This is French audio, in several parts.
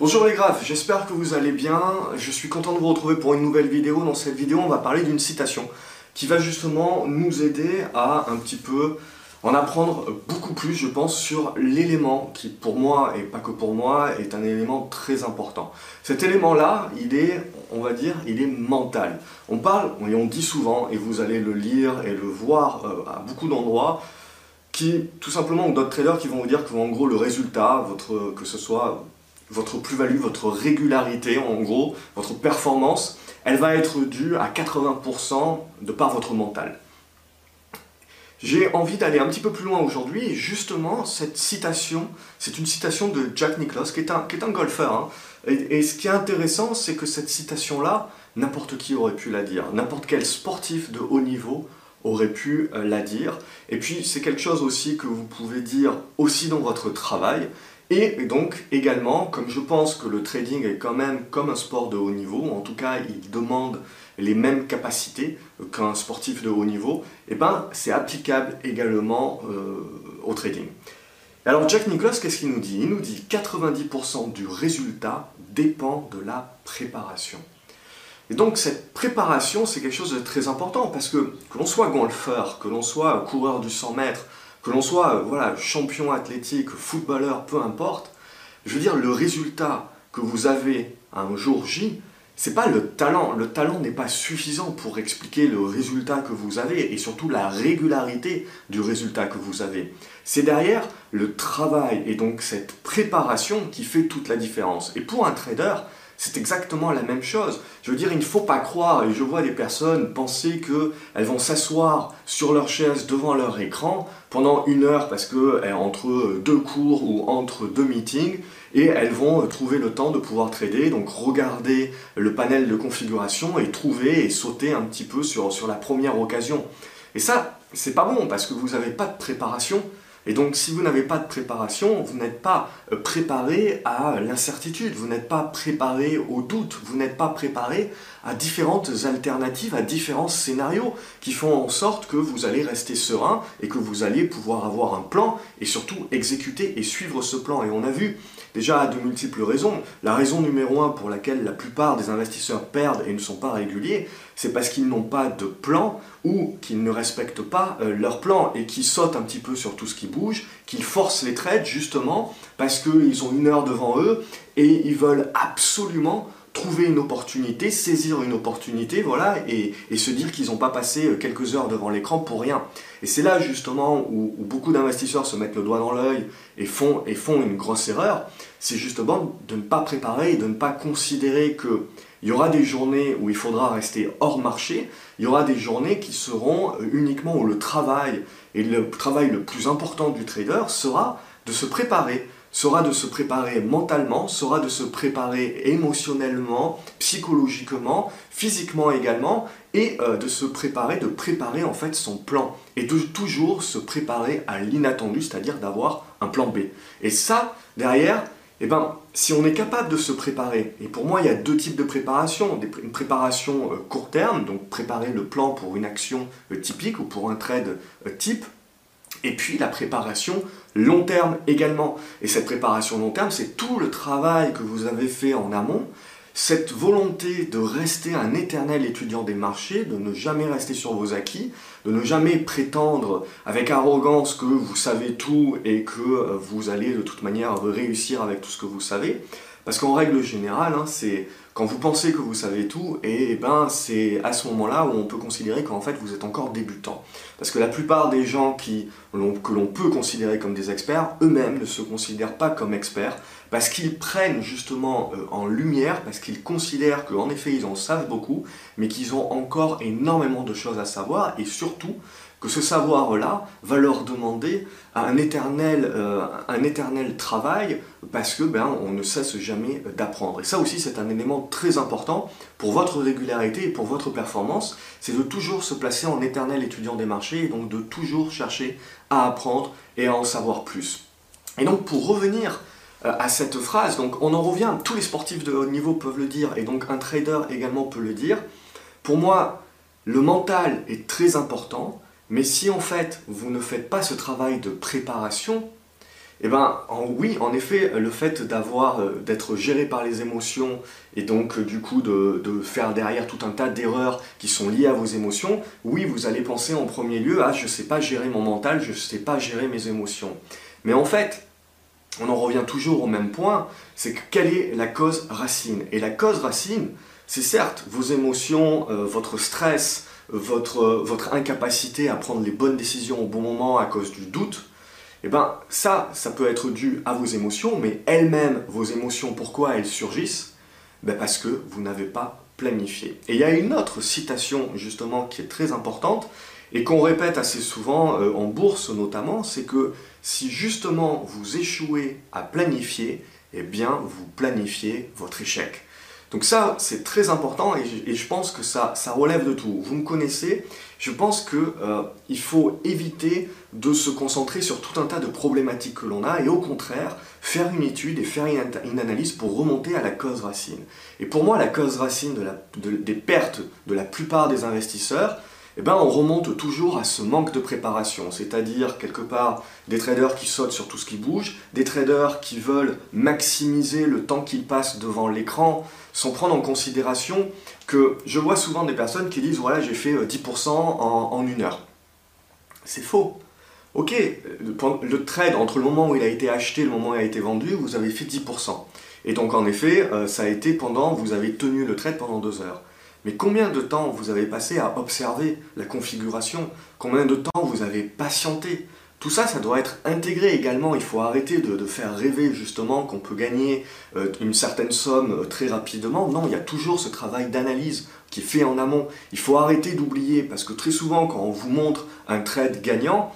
Bonjour les graphes, j'espère que vous allez bien. Je suis content de vous retrouver pour une nouvelle vidéo. Dans cette vidéo, on va parler d'une citation qui va justement nous aider à un petit peu en apprendre beaucoup plus, je pense, sur l'élément qui, pour moi, et pas que pour moi, est un élément très important. Cet élément-là, il est, on va dire, il est mental. On parle, et on dit souvent, et vous allez le lire et le voir euh, à beaucoup d'endroits, qui, tout simplement, ou d'autres traders qui vont vous dire que, en gros, le résultat, votre, que ce soit votre plus-value, votre régularité, en gros, votre performance, elle va être due à 80% de par votre mental. J'ai envie d'aller un petit peu plus loin aujourd'hui, justement, cette citation, c'est une citation de Jack Nicklaus, qui est un, qui est un golfeur. Hein. Et, et, ce qui est intéressant, c'est que cette citation-là, n'importe qui aurait pu la dire, n'importe quel sportif de haut niveau aurait pu euh, la dire. Et puis, c'est quelque chose aussi que vous pouvez dire aussi dans votre travail. Et donc également, comme je pense que le trading est quand même comme un sport de haut niveau, en tout cas il demande les mêmes capacités qu'un sportif de haut niveau, et eh ben c'est applicable également euh, au trading. Alors Jack Nicklaus, qu'est-ce qu'il nous dit? Il nous dit 90% du résultat dépend de la préparation. Et donc cette préparation, c'est quelque chose de très important parce que que l'on soit golfeur, que l'on soit coureur du 100 mètres, que l'on soit euh, voilà, champion athlétique, footballeur, peu importe, je veux dire, le résultat que vous avez un jour J, c'est pas le talent. Le talent n'est pas suffisant pour expliquer le résultat que vous avez et surtout la régularité du résultat que vous avez. C'est derrière le travail et donc cette préparation qui fait toute la différence. Et pour un trader, c'est exactement la même chose. Je veux dire, il ne faut pas croire, et je vois des personnes penser qu'elles vont s'asseoir sur leur chaise devant leur écran pendant une heure parce que eh, entre deux cours ou entre deux meetings, et elles vont trouver le temps de pouvoir trader, donc regarder le panel de configuration et trouver et sauter un petit peu sur, sur la première occasion. Et ça, c'est pas bon parce que vous n'avez pas de préparation, et donc si vous n'avez pas de préparation, vous n'êtes pas euh, préparé à l'incertitude, vous n'êtes pas préparé au doute, vous n'êtes pas préparé à différentes alternatives, à différents scénarios qui font en sorte que vous allez rester serein et que vous allez pouvoir avoir un plan et surtout exécuter et suivre ce plan. Et on a vu déjà à de multiples raisons. La raison numéro un pour laquelle la plupart des investisseurs perdent et ne sont pas réguliers, c'est parce qu'ils n'ont pas de plan ou qu'ils ne respectent pas euh, leur plan et qu'ils sautent un petit peu sur tout ce qui bouge, qu'ils forcent les trades justement parce qu'ils ont une heure devant eux et ils veulent absolument trouver une opportunité, saisir une opportunité, voilà, et, se dire qu'ils n'ont pas passé euh, quelques heures devant l'écran pour rien. Et c'est là justement où, beaucoup d'investisseurs se mettent le doigt dans l'œil et font, et font une grosse erreur, c'est justement de ne pas préparer et de ne pas considérer que il y aura des journées où il faudra rester hors marché, il y aura des journées qui seront euh, uniquement où le travail, et le travail le plus important du trader sera de se préparer, sera de se préparer mentalement, sera de se préparer émotionnellement, psychologiquement, physiquement également, et euh, de se préparer, de préparer en fait son plan, et de toujours se préparer à l'inattendu, c'est-à-dire d'avoir un plan B. Et ça, derrière, eh ben, si on est capable de se préparer, et pour moi il y a deux types de préparation, une préparation euh, court terme, donc préparer le plan pour une action euh, typique ou pour un trade type, et puis la préparation long terme également. Et cette préparation long terme, c'est tout le travail que vous avez fait en amont, cette volonté de rester un éternel étudiant des marchés, de ne jamais rester sur vos acquis, de ne jamais prétendre avec arrogance que vous savez tout et que euh, vous allez de toute manière réussir avec tout ce que vous savez. Parce qu'en règle générale, hein, c'est quand vous pensez que vous savez tout, et, ben c'est à ce moment-là où on peut considérer qu'en fait vous êtes encore débutant. Parce que la plupart des gens qui, que l'on peut considérer comme des experts, eux-mêmes ne se considèrent pas comme experts, parce qu'ils prennent justement euh, en lumière, parce qu'ils considèrent qu'en effet ils en savent beaucoup, mais qu'ils ont encore énormément de choses à savoir, et surtout que ce savoir-là va leur demander un éternel, euh, un éternel travail parce que ben, on ne cesse jamais d'apprendre. Et ça aussi c'est un élément très important pour votre régularité et pour votre performance, c'est de toujours se placer en éternel étudiant des marchés et donc de toujours chercher à apprendre et à en savoir plus. Et donc pour revenir euh, à cette phrase, donc on en revient, tous les sportifs de haut niveau peuvent le dire et donc un trader également peut le dire. Pour moi, le mental est très important, mais si en fait vous ne faites pas ce travail de préparation, eh ben oui, en effet, le fait d'avoir, euh, d'être géré par les émotions et donc euh, du coup de, faire derrière tout un tas d'erreurs qui sont liées à vos émotions, oui, vous allez penser en premier lieu ah je sais pas gérer mon mental, je sais pas gérer mes émotions. Mais en fait, on en revient toujours au même point, c'est que quelle est la cause racine? Et la cause racine, c'est certes vos émotions, euh, votre stress, votre, incapacité à prendre les bonnes décisions au bon moment à cause du doute, eh ben ça, ça peut être dû à vos émotions, mais elles-mêmes, vos émotions, pourquoi elles surgissent? Ben Parce que vous n'avez pas planifié. Et il y a une autre citation justement qui est très importante et qu'on répète assez souvent euh, en bourse notamment, c'est que si justement vous échouez à planifier, eh bien vous planifiez votre échec. Donc ça, c'est très important et je, pense que ça, relève de tout. Vous me connaissez, je pense qu'il euh, faut éviter de se concentrer sur tout un tas de problématiques que l'on a et au contraire, faire une étude et faire une, analyse pour remonter à la cause racine. Et pour moi, la cause racine des pertes de la plupart des investisseurs, eh ben, on remonte toujours à ce manque de préparation, c'est-à-dire quelque part des traders qui sautent sur tout ce qui bouge, des traders qui veulent maximiser le temps qu'ils passent devant l'écran sans prendre en considération que je vois souvent des personnes qui disent voilà j'ai fait 10% euh, en, en une heure. C'est faux. Ok, le trade entre le moment où il a été acheté et le moment où il a été vendu, vous avez fait 10%. Et donc en effet, euh, ça a été pendant, vous avez tenu le trade pendant deux heures. Mais combien de temps vous avez passé à observer la configuration? Combien de temps vous avez patienté? Tout ça, ça doit être intégré également. Il faut arrêter de, faire rêver justement qu'on peut gagner euh, une certaine somme euh, très rapidement. Non, il y a toujours ce travail d'analyse qui est fait en amont. Il faut arrêter d'oublier parce que très souvent, quand on vous montre un trade gagnant,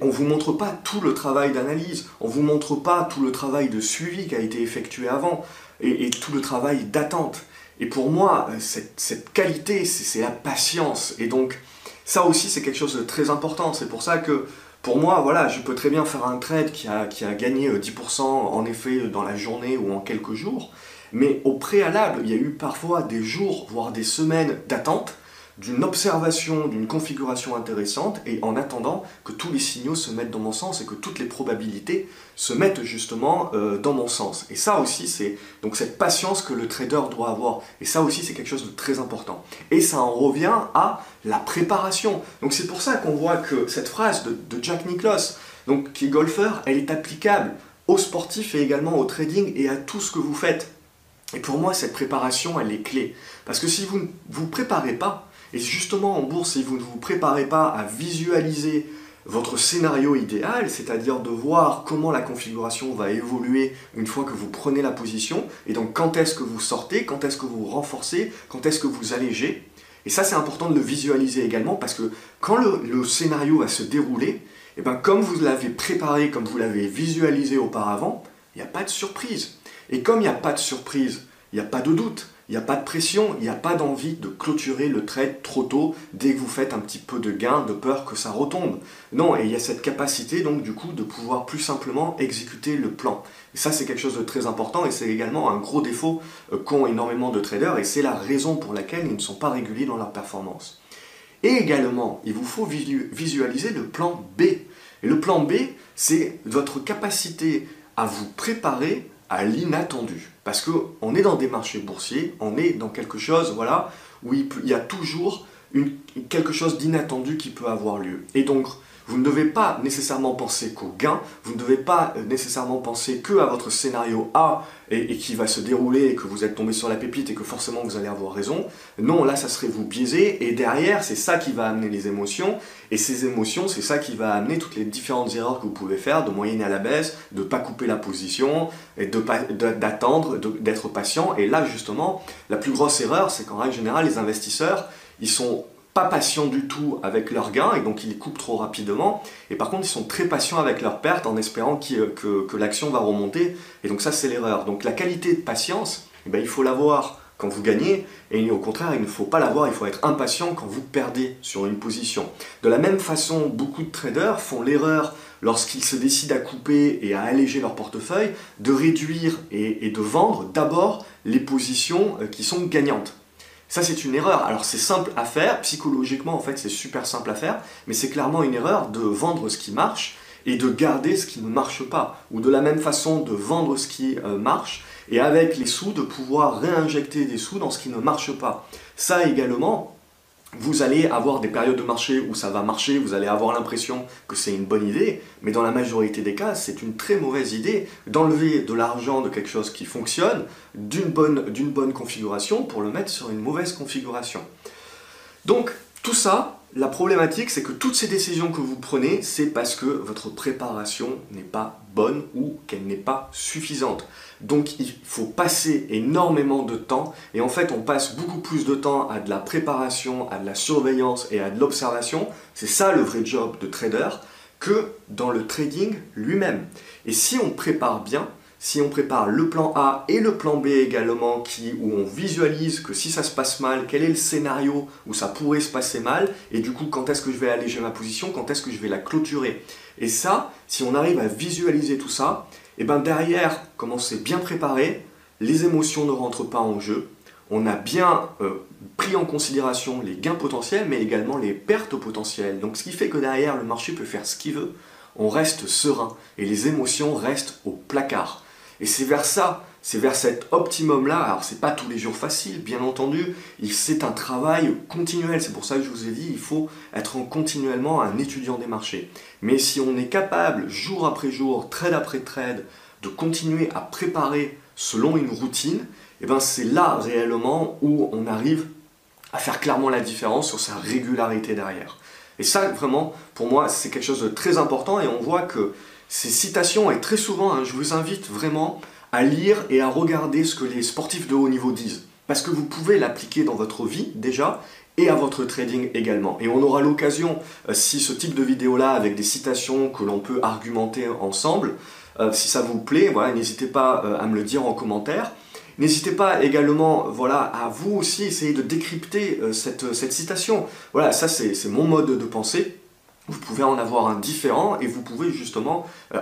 on ne vous montre pas tout le travail d'analyse, on ne vous montre pas tout le travail de suivi qui a été effectué avant et tout le travail d'attente. Et pour moi, euh, cette, qualité, c'est la patience. Et donc, ça aussi, c'est quelque chose de très important. C'est pour ça que, pour moi, je peux très bien faire un trade qui a, qui a gagné 10% euh, en effet dans la journée ou en quelques jours. Mais au préalable, il y a eu parfois des jours, voire des semaines d'attente d'une observation, d'une configuration intéressante, et en attendant que tous les signaux se mettent dans mon sens et que toutes les probabilités se mettent justement euh, dans mon sens. Et ça aussi, c'est donc cette patience que le trader doit avoir. Et ça aussi, c'est quelque chose de très important. Et ça en revient à la préparation. Donc c'est pour ça qu'on voit que cette phrase de, Jack Nicklaus, donc, qui est golfeur, elle est applicable aux sportifs et également au trading et à tout ce que vous faites. Et pour moi, cette préparation, elle est clé. Parce que si vous ne vous préparez pas, et justement, en bourse, si vous ne vous préparez pas à visualiser votre scénario idéal, c'est-à-dire de voir comment la configuration va évoluer une fois que vous prenez la position, et donc quand est-ce que vous sortez, quand est-ce que vous renforcez, quand est-ce que vous allégez. Et ça, c'est important de le visualiser également parce que quand le, scénario va se dérouler, et eh ben, comme vous l'avez préparé, comme vous l'avez visualisé auparavant, il n'y a pas de surprise. Et comme il n'y a pas de surprise, il n'y a pas de doute. Il n'y a pas de pression, il n'y a pas d'envie de clôturer le trade trop tôt dès que vous faites un petit peu de gain, de peur que ça retombe. Non, et il y a cette capacité donc du coup de pouvoir plus simplement exécuter le plan. Ça c'est quelque chose de très important et c'est également un gros défaut euh, qu'ont énormément de traders et c'est la raison pour laquelle ils ne sont pas réguliers dans leur performance. Et également, il vous faut visualiser le plan B. Et le plan B, c'est votre capacité à vous préparer à l'inattendu. Parce qu'on est dans des marchés boursiers, on est dans quelque chose voilà, où il, y a toujours quelque chose d'inattendu qui peut avoir lieu. Et donc, vous ne devez pas nécessairement penser qu'au gain, vous ne devez pas euh, nécessairement penser que à votre scénario A et, qui va se dérouler et que vous êtes tombé sur la pépite et que forcément vous allez avoir raison. Non, là ça serait vous biaiser et derrière c'est ça qui va amener les émotions et ces émotions c'est ça qui va amener toutes les différentes erreurs que vous pouvez faire de moyenner à la baisse, de ne pas couper la position, et d'attendre, d'être patient et là justement la plus grosse erreur c'est qu'en règle générale les investisseurs ils sont pas patients du tout avec leurs gains et donc ils coupent trop rapidement. Et par contre, ils sont très patients avec leurs pertes en espérant que, que l'action va remonter. Et donc ça, c'est l'erreur. Donc la qualité de patience, eh ben, il faut l'avoir quand vous gagnez et au contraire, il ne faut pas l'avoir, il faut être impatient quand vous perdez sur une position. De la même façon, beaucoup de traders font l'erreur lorsqu'ils se décident à couper et à alléger leur portefeuille, de réduire et de vendre d'abord les positions euh, qui sont gagnantes. Ça, c'est une erreur. Alors, c'est simple à faire, psychologiquement, en fait, c'est super simple à faire, mais c'est clairement une erreur de vendre ce qui marche et de garder ce qui ne marche pas, ou de la même façon de vendre ce qui euh, marche, et avec les sous de pouvoir réinjecter des sous dans ce qui ne marche pas. Ça également, vous allez avoir des périodes de marché où ça va marcher, vous allez avoir l'impression que c'est une bonne idée, mais dans la majorité des cas, c'est une très mauvaise idée d'enlever de l'argent de quelque chose qui fonctionne d'une bonne, bonne configuration pour le mettre sur une mauvaise configuration. Donc, tout ça, la problématique, c'est que toutes ces décisions que vous prenez, c'est parce que votre préparation n'est pas bonne ou qu'elle n'est pas suffisante. Donc il faut passer énormément de temps et en fait on passe beaucoup plus de temps à de la préparation, à de la surveillance et à de l'observation. C'est ça le vrai job de trader que dans le trading lui-même. Et si on prépare bien, si on prépare le plan A et le plan B également, où on visualise que si ça se passe mal, quel est le scénario où ça pourrait se passer mal, et du coup quand est-ce que je vais alléger ma position, quand est-ce que je vais la clôturer. Et ça, si on arrive à visualiser tout ça, et bien derrière, comme on s'est bien préparé, les émotions ne rentrent pas en jeu, on a bien euh, pris en considération les gains potentiels, mais également les pertes potentielles. Donc ce qui fait que derrière, le marché peut faire ce qu'il veut, on reste serein, et les émotions restent au placard. Et c'est vers ça, c'est vers cet optimum-là. Alors, c'est pas tous les jours facile, bien entendu. C'est un travail continuel. C'est pour ça que je vous ai dit, il faut être continuellement un étudiant des marchés. Mais si on est capable, jour après jour, trade après trade, de continuer à préparer selon une routine, et eh ben c'est là réellement où on arrive à faire clairement la différence sur sa régularité derrière. Et ça, vraiment, pour moi, c'est quelque chose de très important et on voit que ces citations, et très souvent, hein, je vous invite vraiment à lire et à regarder ce que les sportifs de haut niveau disent. Parce que vous pouvez l'appliquer dans votre vie déjà et à votre trading également. Et on aura l'occasion, euh, si ce type de vidéo-là, avec des citations que l'on peut argumenter ensemble, euh, si ça vous plaît, n'hésitez pas euh, à me le dire en commentaire. N'hésitez pas également voilà, à vous aussi essayer de décrypter cette, cette citation. Voilà, ça c'est mon mode de pensée vous pouvez en avoir un différent et vous pouvez justement euh,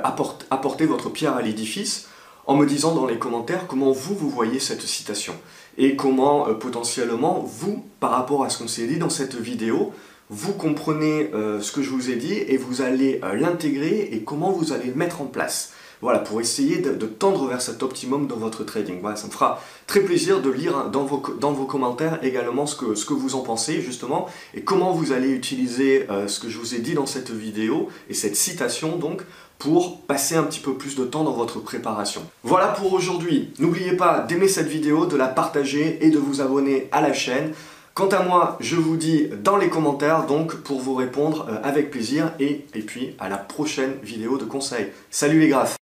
apporter, votre pierre à l'édifice en me disant dans les commentaires comment vous, vous voyez cette citation et comment euh, potentiellement vous, par rapport à ce qu'on s'est dit dans cette vidéo, vous comprenez euh, ce que je vous ai dit et vous allez l'intégrer et comment vous allez le mettre en place. Voilà, pour essayer de, tendre vers cet optimum dans votre trading. Voilà, ça me fera très plaisir de lire dans vos, commentaires également ce que, ce que vous en pensez justement et comment vous allez utiliser euh, ce que je vous ai dit dans cette vidéo et cette citation donc pour passer un petit peu plus de temps dans votre préparation. Voilà pour aujourd'hui. N'oubliez pas d'aimer cette vidéo, de la partager et de vous abonner à la chaîne. Quant à moi, je vous dis dans les commentaires donc pour vous répondre euh, avec plaisir et, et puis à la prochaine vidéo de conseil. Salut les graphes